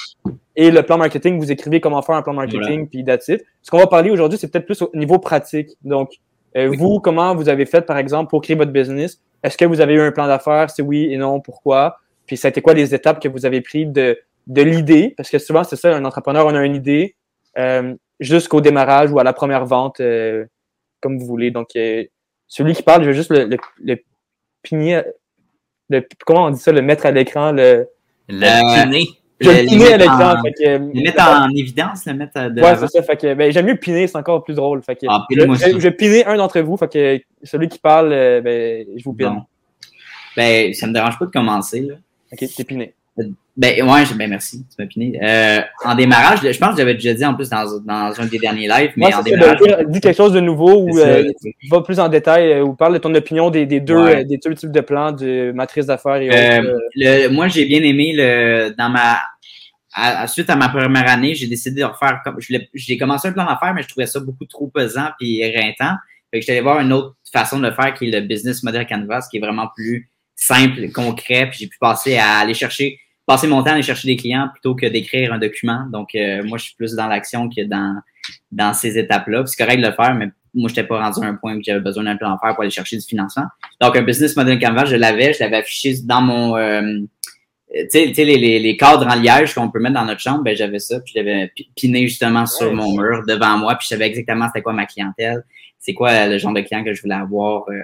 Et le plan marketing, vous écrivez comment faire un plan marketing, puis that's it. Ce qu'on va parler aujourd'hui, c'est peut-être plus au niveau pratique. Donc, euh, Oui. vous, comment vous avez fait, par exemple, pour créer votre business? Est-ce que vous avez eu un plan d'affaires? Si oui et non, pourquoi? Puis, ça a été quoi les étapes que vous avez prises de, de l'idée? Parce que souvent, c'est ça, un entrepreneur, on a une idée euh, jusqu'au démarrage ou à la première vente, euh, comme vous voulez. Donc, euh, celui qui parle, je vais juste le, le, le pigner, le- comment on dit ça, le mettre à l'écran, le, Le Euh, je Le- piner à l'écran. que, Le mettre en évidence, le mettre euh, de Ouais, c'est ça. Fait que, ben, j'aime mieux piner, c'est encore plus drôle. Fait que, Ah, je, je, je vais piner un d'entre vous. Fait que celui qui parle, euh, ben, je vous pine. Bon. Ben, ça me dérange pas de commencer, là. Ok, t'es piné. Ben, ouais, ben, merci, tu m'as piné. Euh, en démarrage, je pense que j'avais déjà dit en plus dans, dans un des derniers lives, mais en démarrage. de dis quelque chose de nouveau ou euh, va plus en détail euh, ou parle de ton opinion des, des deux, Ouais. euh, des deux types de plans de matrice d'affaires et autres. euh. le, moi, j'ai bien aimé le dans ma à, à- suite à ma première année, j'ai décidé de refaire comme j'ai commencé un plan d'affaires, mais je trouvais ça beaucoup trop pesant puis éreintant. Fait que j'étais allé voir une autre façon de le faire qui est le business model canvas, qui est vraiment plus simple, concret. Puis j'ai pu passer à aller chercher, passer mon temps à aller chercher des clients plutôt que d'écrire un document. Donc euh, moi, je suis plus dans l'action que dans dans ces étapes-là. Puis C'est correct de le faire, mais moi, je n'étais pas rendu à un point où j'avais besoin d'un plan d'affaires pour aller chercher du financement. Donc, un business model canvas, je l'avais, je l'avais affiché dans mon, euh, tu sais, tu sais, les, les, les cadres en liège qu'on peut mettre dans notre chambre, ben, j'avais ça, puis je l'avais pi- piné justement sur mon mur devant moi, puis je savais exactement c'était quoi ma clientèle, c'est quoi le genre de client que je voulais avoir. euh,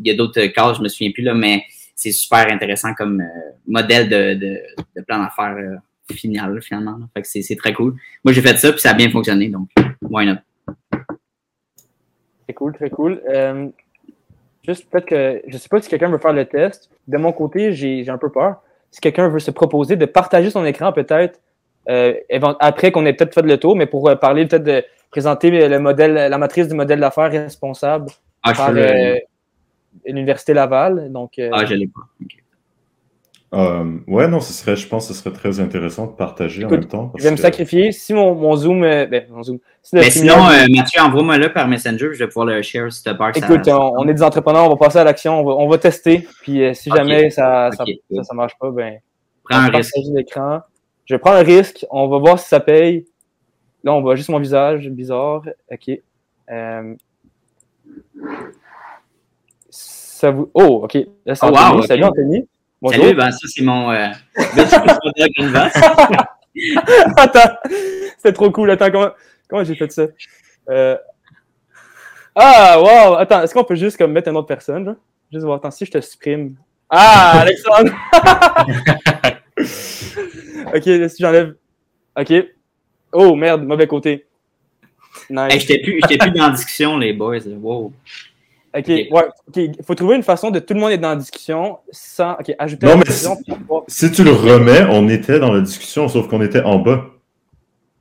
il y a d'autres cadres, je me souviens plus, là, mais c'est super intéressant comme euh, modèle de, de, de plan d'affaires euh, final, finalement. là. Fait que c'est c'est très cool. Moi, j'ai fait ça, puis ça a bien fonctionné, donc why not? Très cool, très cool. Euh, juste peut-être que je sais pas si quelqu'un veut faire le test. De mon côté, j'ai un peu peur. Si quelqu'un veut se proposer de partager son écran, peut-être après qu'on ait peut-être fait le tour, mais pour parler peut-être de présenter le modèle, la matrice du modèle d'affaires responsable Ah, par l'Université Laval. Donc, euh, ah, je l'ai pas. Ok. Euh, ouais, non, ce serait, je pense que ce serait très intéressant de partager en même temps. parce je vais me que- sacrifier. Si mon, mon Zoom, euh, ben, mon Zoom. Si le Mais sinon, euh, Mathieu, envoie-moi là par Messenger, je vais pouvoir le share si ça- Écoute, on, on est des entrepreneurs, on va passer à l'action, on va, on va tester. Puis euh, si jamais ça, ça, Ok. ça, ça marche pas, ben, Prends un risque. l'écran. Je prends un risque, on va voir si ça paye. Là, on voit juste mon visage, bizarre. OK. Euh, Ça vous... Oh, OK. Là, Oh, wow. Salut, Anthony. Bonjour. Salut, ben ça c'est mon euh, canvas. Attends, c'était trop cool. Attends, comment, comment j'ai fait ça? Euh... Ah, wow! Attends, est-ce qu'on peut juste comme, mettre une autre personne? Là? Juste voir, attends, si je te supprime. Ah, Alexandre! ok, si j'enlève. Ok. Oh, merde, mauvais côté. Nice. Hey, j'étais plus, plus dans la discussion, les boys. Wow. Ok, ok. ouais, ok. Il faut trouver une façon de tout le monde être dans la discussion sans. Ok, ajouter Non, la mais Si tu le remets, on était dans la discussion, sauf qu'on était en bas.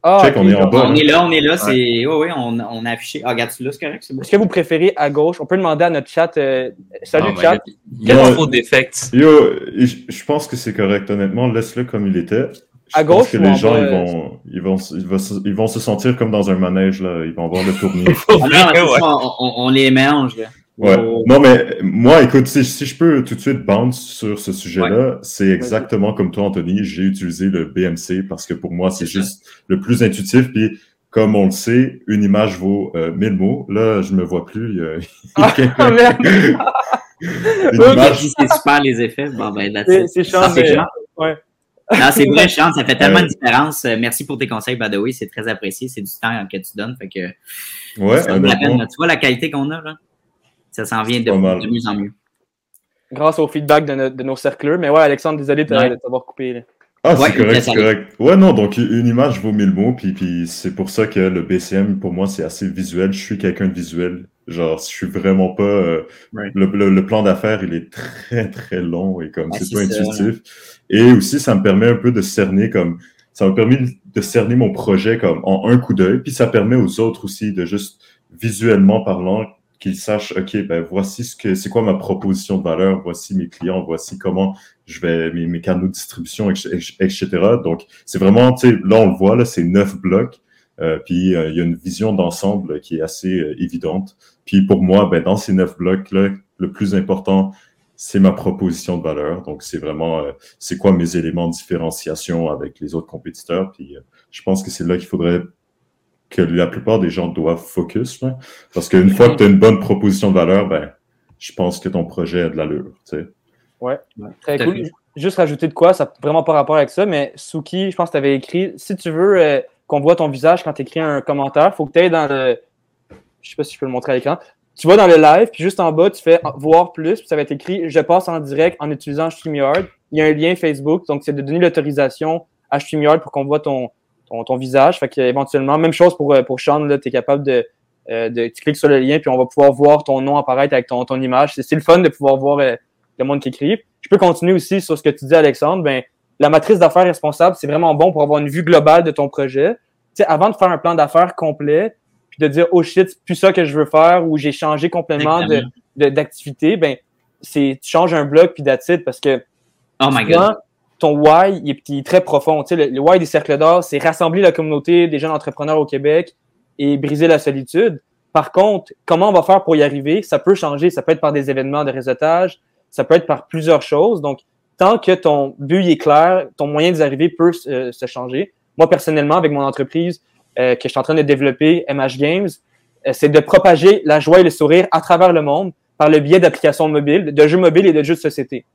Ah, Check, on ok, est en bas. On est là, on est là, c'est. Oui, oui, on, on a affiché. Ah, regarde, tu là, c'est correct, c'est bon. Est-ce que vous préférez à gauche? On peut demander à notre chat. euh, salut, my chat. God. Il y a trop d'effects. Yo, je pense que c'est correct, honnêtement. Laisse-le comme il était. Je À pense gauche que les en gens, ils euh, vont, ils, vont, ils, vont, se- ils vont se sentir comme dans un manège, là. Ils vont voir le tournier. Ah, on, on- on les mélange, là. Ouais. Non, mais moi, écoute, si, si je peux tout de suite bounce sur ce sujet-là, c'est exactement comme toi, Anthony. J'ai utilisé le BMC parce que pour moi, c'est ça. juste le plus intuitif. Puis, comme on le sait, une image vaut euh, mille mots. Là, je me vois plus. Il y a, il y a quelqu'un- Ah, merde. une image. Si c'est super les effets, bon, ben, C'est chiant, Ah, c'est ouais. Non, c'est vrai, Sean, ça fait tellement de différence. Euh, Merci pour tes conseils, by the way, c'est très apprécié. C'est du temps que tu donnes. Fait que Ouais, ça vaut la peine. Tu vois la qualité qu'on a, là? Ça s'en vient de, mieux en mieux. Grâce au feedback de, no- de nos cercleurs. Mais ouais, Alexandre, désolé de Ouais. de t'avoir coupé. là. Ah, Ouais, c'est correct, c'est correct. Ouais, non, donc une image vaut mille mots, puis, puis c'est pour ça que le BCM, pour moi, c'est assez visuel. Je suis quelqu'un de visuel. Genre, je suis vraiment pas... euh, le, le- le plan d'affaires, il est très, très long et comme Ouais, c'est c'est pas ça, intuitif. Et aussi, ça me permet un peu de cerner comme... Ça m'a permis de cerner mon projet comme en un coup d'œil, puis ça permet aux autres aussi de juste, visuellement parlant, qu'ils sachent, OK, ben voici ce que c'est quoi ma proposition de valeur, voici mes clients, voici comment je vais mes, canaux de distribution, etc. Donc, c'est vraiment, tu sais, là, on le voit, là, c'est neuf blocs. Euh, puis, euh, il y a une vision d'ensemble qui est assez euh, évidente. Puis, pour moi, ben, dans ces neuf blocs-là, le plus important, c'est ma proposition de valeur. Donc, c'est vraiment, c'est quoi mes éléments de différenciation avec les autres compétiteurs. Puis, je pense que c'est là qu'il faudrait que la plupart des gens doivent focus. là. Parce qu'une fois que tu as une bonne proposition de valeur, ben, je pense que ton projet a de l'allure. Tu sais. Très Tout à cool. Juste rajouter de quoi, ça n'a vraiment pas rapport avec ça, mais Suki, je pense que tu avais écrit si tu veux euh, qu'on voit ton visage quand tu écris un commentaire, il faut que tu ailles dans le. Je sais pas si je peux le montrer à l'écran. Tu vas dans le live, puis juste en bas, tu fais voir plus, puis ça va être écrit Je passe en direct en utilisant StreamYard. Il y a un lien Facebook, donc c'est de donner l'autorisation à StreamYard pour qu'on voit ton, ton, ton visage. Fait éventuellement, même chose pour, euh, pour Sean, tu es capable de, euh, de. Tu cliques sur le lien, puis on va pouvoir voir ton nom apparaître avec ton, ton image. C'est c'est le fun de pouvoir voir euh, le monde qui écrit. Je peux continuer aussi sur ce que tu dis, Alexandre. Ben, la matrice d'affaires responsable, c'est vraiment bon pour avoir une vue globale de ton projet. Tu sais, avant de faire un plan d'affaires complet, puis de dire, oh shit, c'est plus ça que je veux faire, ou j'ai changé complètement de- Exactement. de- d'activité, ben, c'est, tu changes un bloc, puis it, parce que Oh my god. Ton why, est, très profond. Tu sais, le, why des cercles d'or, c'est rassembler la communauté des jeunes entrepreneurs au Québec et briser la solitude. Par contre, comment on va faire pour y arriver? Ça peut changer. Ça peut être par des événements de réseautage. Ça peut être par plusieurs choses. Donc, tant que ton but est clair, ton moyen d'y arriver peut se- se changer. Moi, personnellement, avec mon entreprise euh, que je suis en train de développer, MH Games, euh, c'est de propager la joie et le sourire à travers le monde par le biais d'applications mobiles, de jeux mobiles et de jeux de société.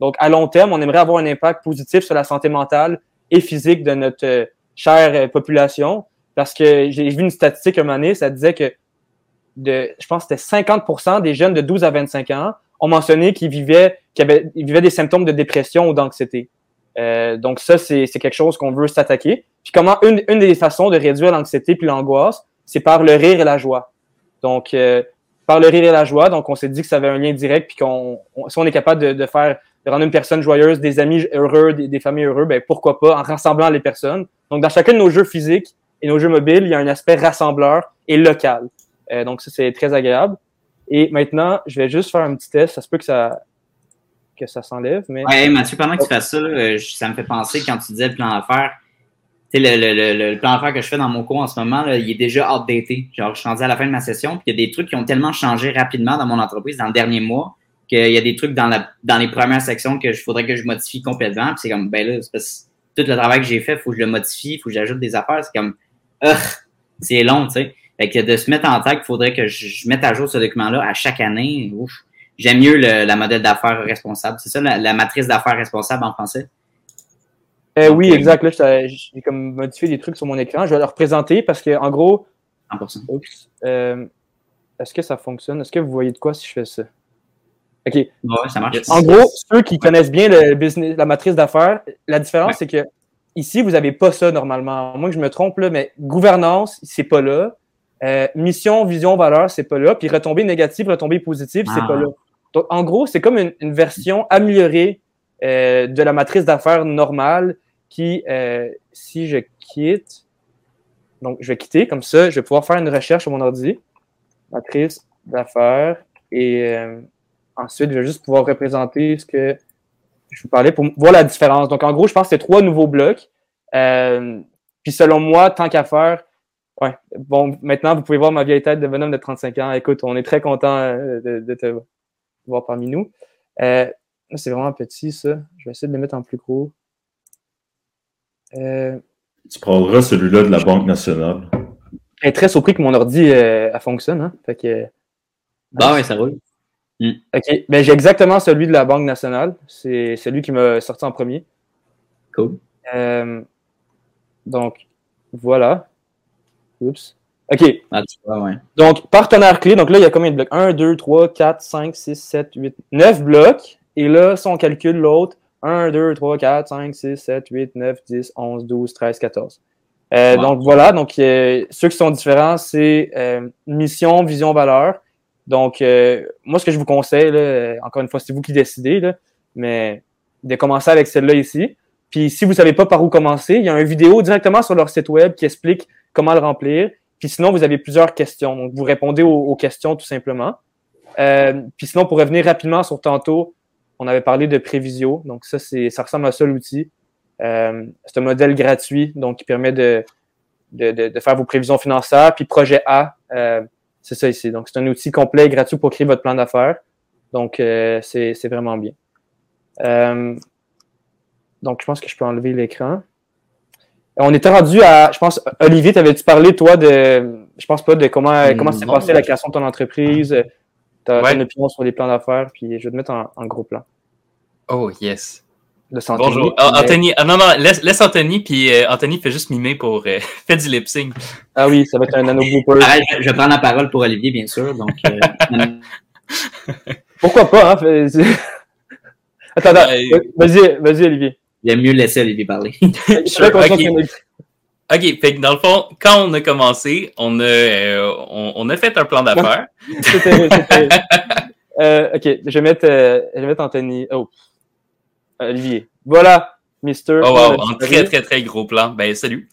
Donc, à long terme, on aimerait avoir un impact positif sur la santé mentale et physique de notre euh, chère euh, population. Parce que j'ai vu une statistique un moment donné, ça disait que de, je pense que c'était 50% des jeunes de 12 à 25 ans ont mentionné qu'ils vivaient, qu'ils avaient, ils vivaient des symptômes de dépression ou d'anxiété. Euh, donc ça, c'est quelque chose qu'on veut s'attaquer. Puis comment une, une des façons de réduire l'anxiété puis l'angoisse, c'est par le rire et la joie. Donc euh, par le rire et la joie, donc on s'est dit que ça avait un lien direct puis qu'on on- si on est capable de faire rendre une personne joyeuse, des amis heureux, des, familles heureux, ben pourquoi pas en rassemblant les personnes. Donc dans chacun de nos jeux physiques et nos jeux mobiles, il y a un aspect rassembleur et local. Euh, donc ça c'est très agréable. Et maintenant, je vais juste faire un petit test. Ça se peut que ça que ça s'enlève, mais Ouais, Mathieu, pendant que tu fais ça, euh, ça me fait penser quand tu disais le plan d'affaires. Tu sais, le, le, le, plan d'affaires que je fais dans mon cours en ce moment, il est déjà outdated. Genre, je suis rendu à la fin de ma session, puis il y a des trucs qui ont tellement changé rapidement dans mon entreprise dans le dernier mois qu'il y a des trucs dans, la, dans les premières sections que je faudrait que je modifie complètement. Puis c'est comme, ben là, c'est parce que tout le travail que j'ai fait, il faut que je le modifie, il faut que j'ajoute des affaires. C'est comme, Ugh, c'est long, tu sais. Fait que de se mettre en tête qu'il faudrait que je, je mette à jour ce document-là à chaque année, ouf. J'aime mieux le, la modèle d'affaires responsable. C'est ça, la, la matrice d'affaires responsable en français? Euh, oui, Ok. exact. Là, j'ai comme modifié des trucs sur mon écran. Je vais le représenter parce que, en gros, 100%. oups, euh, est-ce que ça fonctionne? Est-ce que vous voyez de quoi si je fais ça? OK. Ouais, ça marche. Yes. En gros, ceux qui connaissent bien le business, la matrice d'affaires, la différence, Ouais. c'est que ici, vous n'avez pas ça normalement. Moi, je me trompe, là, mais gouvernance, c'est pas là. Euh, mission, vision, valeur, c'est pas là. Puis retombée négative, retombée positive, c'est Ah. pas là. Donc, en gros, c'est comme une, une version améliorée euh, de la matrice d'affaires normale qui, euh, si je quitte, Donc, je vais quitter comme ça. Je vais pouvoir faire une recherche sur mon ordi. Matrice d'affaires. Et ensuite, je vais juste pouvoir représenter ce que je vous parlais pour voir la différence. Donc, en gros, je pense que c'est trois nouveaux blocs. Euh, puis selon moi, tant qu'à faire, ouais. Bon, maintenant, vous pouvez voir ma vieille tête de bonhomme de 35 ans. Écoute, on est très content euh, de, te voir parmi nous. Euh, c'est vraiment petit, ça. Je vais essayer de le mettre en plus gros. Euh, tu prendras celui-là de la Banque nationale. Je suis très surpris que mon ordi euh, fonctionne. Hein? Fait que, bah ouais, ça roule. Hmm. OK. Ben, j'ai exactement celui de la Banque nationale. C'est celui qui m'a sorti en premier. Cool. Euh, donc, voilà. Oups. OK. Ah, ouais. Donc, partenaire clé. Donc là, il y a combien de blocs? 1, 2, 3, 4, 5, 6, 7, 8, 9 blocs. Et là, si on calcule l'autre, 1, 2, 3, 4, 5, 6, 7, 8, 9, 10, 11, 12, 13, 14. Euh, Donc voilà, donc euh, ceux qui sont différents, c'est euh, mission, vision, valeur. Donc euh, moi, ce que je vous conseille, là, encore une fois, c'est vous qui décidez, là, mais de commencer avec celle-là ici. Puis si vous savez pas par où commencer, il y a une vidéo directement sur leur site web qui explique comment le remplir. Puis sinon, vous avez plusieurs questions. Donc vous répondez aux, aux questions tout simplement. puis sinon, pour revenir rapidement sur tantôt, on avait parlé de Prévisio. Donc, ça, ça ressemble à ça l'outil. Euh, c'est un modèle gratuit, donc qui permet de, de, de, faire vos prévisions financières. Puis Projet A, euh, c'est ça ici. Donc, c'est un outil complet et gratuit pour créer votre plan d'affaires. Donc, euh, c'est, vraiment bien. donc, je pense que je peux enlever l'écran. On était rendu à, je pense, Olivier, t'avais-tu parlé, toi, de, je pense pas, de comment, comment s'est passé la création de ton entreprise, as une opinion sur les plans d'affaires, puis je vais te mettre en, gros plan. Oh, yes. Bonjour. Ah, Anthony, ah, non, non, laisse, laisse Anthony, puis euh, Anthony fait juste mimer pour euh, faire du lip sync. Ah oui, ça va être un nano blooper. je, je prends la parole pour Olivier, bien sûr. Donc, euh, Pourquoi pas, hein? Attends, attends. Vas-y, vas-y, Olivier. Il aime mieux laisser Olivier parler. OK, fait que dans le fond, quand on a commencé, on a, euh, on, a fait un plan d'affaires. euh, OK, je vais mettre, euh, je vais mettre Anthony. Oh, Olivier. Voilà, Mister. Oh wow, un très, très, très gros plan. Ben, salut.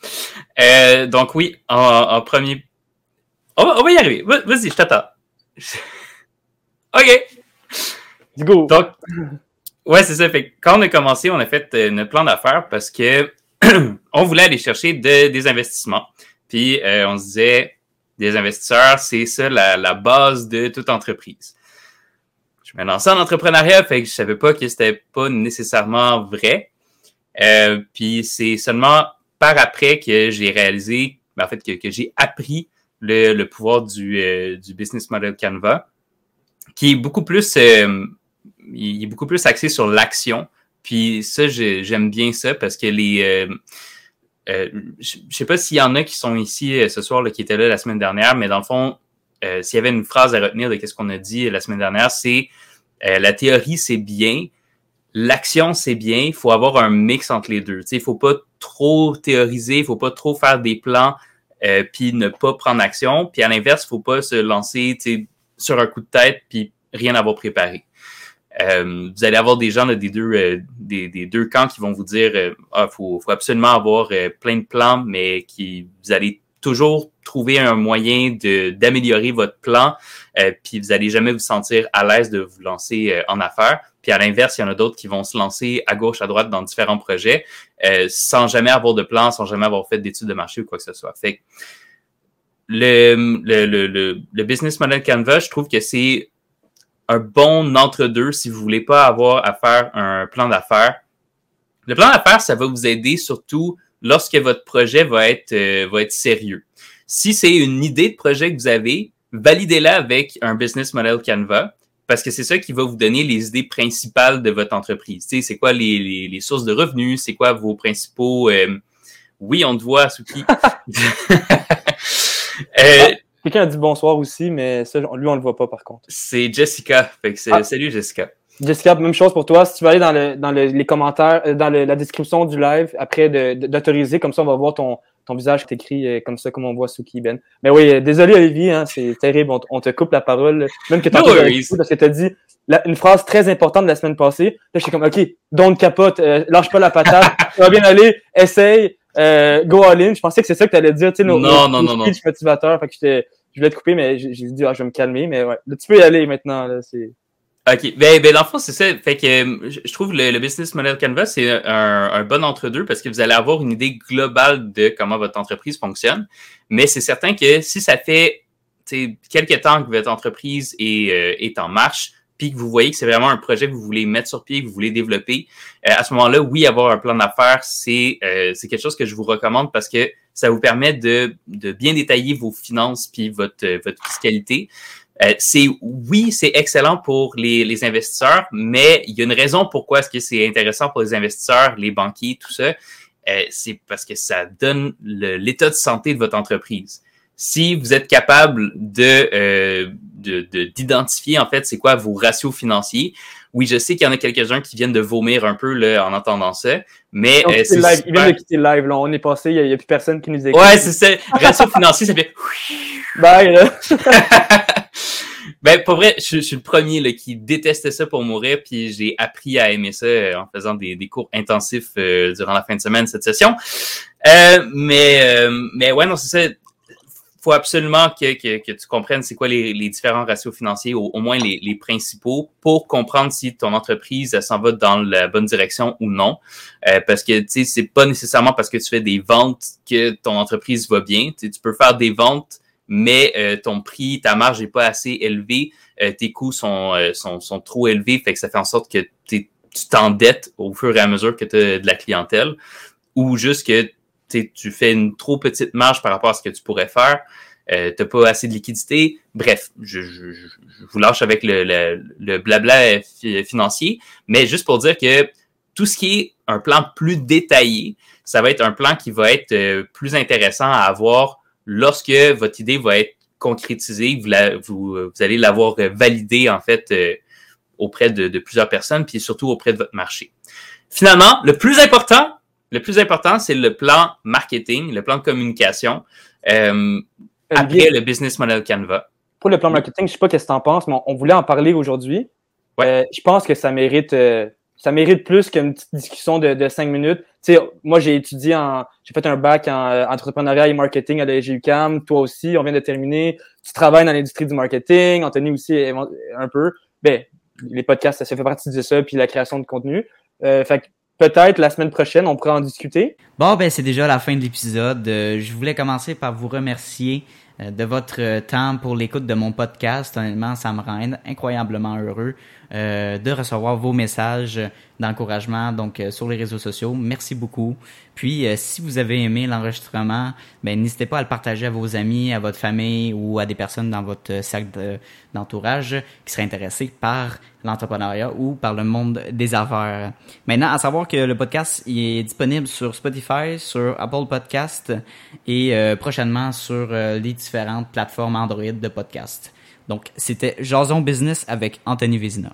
Euh, donc oui, en, en premier... On va, on va, y arriver. Vas-y, je t'attends. OK. Let's go. Donc, ouais, c'est ça. Fait que quand on a commencé, on a fait notre plan d'affaires parce que on voulait aller chercher des investissements. Puis euh, on se disait, des investisseurs, c'est ça la, base de toute entreprise. Je me lançais en entrepreneuriat, fait que je savais pas que c'était pas nécessairement vrai. Euh, puis c'est seulement par après que j'ai réalisé, ben, en fait, que, j'ai appris le, pouvoir du, euh, du business model Canva, qui est beaucoup plus, il est beaucoup plus axé sur l'action puis ça, j'aime bien ça parce que les. Euh, euh, je sais pas s'il y en a qui sont ici euh, ce soir, là, qui étaient là la semaine dernière, mais dans le fond, s'il y avait une phrase à retenir de ce qu'on a dit la semaine dernière, c'est la théorie, c'est bien, l'action, c'est bien, il faut avoir un mix entre les deux. Il ne faut pas trop théoriser, il faut pas trop faire des plans, puis ne pas prendre action. Puis à l'inverse, il faut pas se lancer sur un coup de tête, puis rien avoir préparé. Euh, vous allez avoir des gens des, deux, euh, des, deux camps qui vont vous dire euh, ah, faut, faut absolument avoir plein de plans, mais qui vous allez toujours trouver un moyen d'améliorer votre plan, puis vous allez jamais vous sentir à l'aise de vous lancer en affaires. Puis à l'inverse, il y en a d'autres qui vont se lancer à gauche, à droite dans différents projets, sans jamais avoir de plan, sans jamais avoir fait d'études de marché ou quoi que ce soit. Le, le, le, le business model Canva, je trouve que c'est un bon entre-deux si vous voulez pas avoir à faire un plan d'affaires. Le plan d'affaires, ça va vous aider surtout lorsque votre projet va être, euh, va être sérieux. Si c'est une idée de projet que vous avez, validez-la avec un business model Canva parce que c'est ça qui va vous donner les idées principales de votre entreprise. Tu sais, c'est quoi les, les, les, sources de revenus, c'est quoi vos principaux... Euh, oui, on te voit, Suki. euh, Quelqu'un a dit bonsoir aussi, mais ça, lui, on le voit pas par contre. C'est Jessica. Fait que ah. Salut Jessica. Jessica, même chose pour toi. Si tu vas aller dans, le, dans les commentaires, euh, dans la description du live, après d'autoriser, comme ça, on va voir ton, ton visage qui écrit euh, comme ça, comme on voit Suki Ben. Mais oui, euh, désolé Olivier, hein, c'est terrible, on, te coupe la parole. Même que tu as parce que tu as dit une phrase très importante de la semaine passée. Là, je suis comme, OK, don't capote, lâche pas la patate, ça va bien aller, essaye, Euh, go all in. Je pensais que c'est ça que tu allais dire. Tu sais, nos, Non, nos- non, non, speech. Fait que je voulais te couper, mais j'ai j'ai dit, ah, je vais me calmer. Mais ouais. Là, tu peux y aller maintenant. Là, c'est... OK. Ben, ben, dans le fond, c'est ça. Fait que euh, je trouve le, le business model Canva, c'est un, un bon entre-deux parce que vous allez avoir une idée globale de comment votre entreprise fonctionne. Mais c'est certain que si ça fait quelques temps que votre entreprise est, euh, est en marche, puis que vous voyez que c'est vraiment un projet que vous voulez mettre sur pied, que vous voulez développer, euh, à ce moment-là, oui, avoir un plan d'affaires, c'est euh, quelque chose que je vous recommande parce que ça vous permet de, de bien détailler vos finances puis votre, euh, votre fiscalité. Euh, c'est oui, c'est excellent pour les, les investisseurs, mais il y a une raison pourquoi est-ce que c'est intéressant pour les investisseurs, les banquiers, tout ça. Euh, c'est parce que ça donne l'état de santé de votre entreprise. Si vous êtes capable de euh, de- de- d'identifier en fait c'est quoi vos ratios financiers. Oui, je sais qu'il y en a quelques-uns qui viennent de vomir un peu là, en entendant ça, mais euh, c'est live. Ils super- viennent de quitter le live. Là. On est passé. Il n'y a, plus personne qui nous écoute. Ouais, c'est ça. Ratio financier, ça fait Bye, là. ben, pour vrai, je, je suis le premier là, qui détestait ça pour mourir, puis j'ai appris à aimer ça euh, en faisant des, des cours intensifs euh, durant la fin de semaine, cette session. Euh, mais, euh, mais ouais, non, c'est ça. faut absolument que, que, que tu comprennes c'est quoi les, les différents ratios financiers, au, au moins les, les principaux, pour comprendre si ton entreprise s'en va dans la bonne direction ou non. Euh, parce que tu sais, c'est pas nécessairement parce que tu fais des ventes que ton entreprise va bien. Tu peux faire des ventes mais euh, ton prix, ta marge n'est pas assez élevée, euh, tes coûts sont, euh, sont, sont trop élevés, fait que ça fait en sorte que tu t'endettes au fur et à mesure que tu as de la clientèle, ou juste que tu fais une trop petite marge par rapport à ce que tu pourrais faire, euh, tu n'as pas assez de liquidité. Bref, je, je, je vous lâche avec le, le, le blabla fi- financier, mais juste pour dire que tout ce qui est un plan plus détaillé, ça va être un plan qui va être euh, plus intéressant à avoir lorsque votre idée va être concrétisée, vous, la- vous, euh, vous allez l'avoir euh, validée en fait euh, auprès de, de plusieurs personnes, puis surtout auprès de votre marché. Finalement, le plus important, le plus important, c'est le plan marketing, le plan de communication euh, après le business model Canva. Pour le plan marketing, je sais pas qu'est-ce que tu en penses, mais on, on voulait en parler aujourd'hui. Ouais. Euh, je pense que ça mérite, euh, ça mérite plus qu'une petite discussion de, de cinq minutes. Sais, moi, j'ai étudié en, j'ai fait un bac en euh, entrepreneuriat et marketing à la GUCAM. Toi aussi, on vient de terminer. Tu travailles dans l'industrie du marketing. Anthony aussi, un peu. Ben, les podcasts, ça fait partie de ça, puis la création de contenu. Euh, fait peut-être la semaine prochaine, on pourra en discuter. Bon, ben c'est déjà la fin de l'épisode. Euh, je voulais commencer par vous remercier euh, de votre euh, temps pour l'écoute de mon podcast. Honnêtement, ça me rend incroyablement heureux euh, de recevoir vos messages d'encouragement donc euh, sur les réseaux sociaux. Merci beaucoup. Puis, euh, si vous avez aimé l'enregistrement, ben n'hésitez pas à le partager à vos amis, à votre famille ou à des personnes dans votre cercle de- d'entourage qui seraient intéressés par l'entrepreneuriat ou par le monde des affaires. Maintenant, à savoir que le podcast est disponible sur Spotify, sur Apple Podcast et prochainement sur les différentes plateformes Android de podcast. Donc, c'était Jason Business avec Anthony Vézina.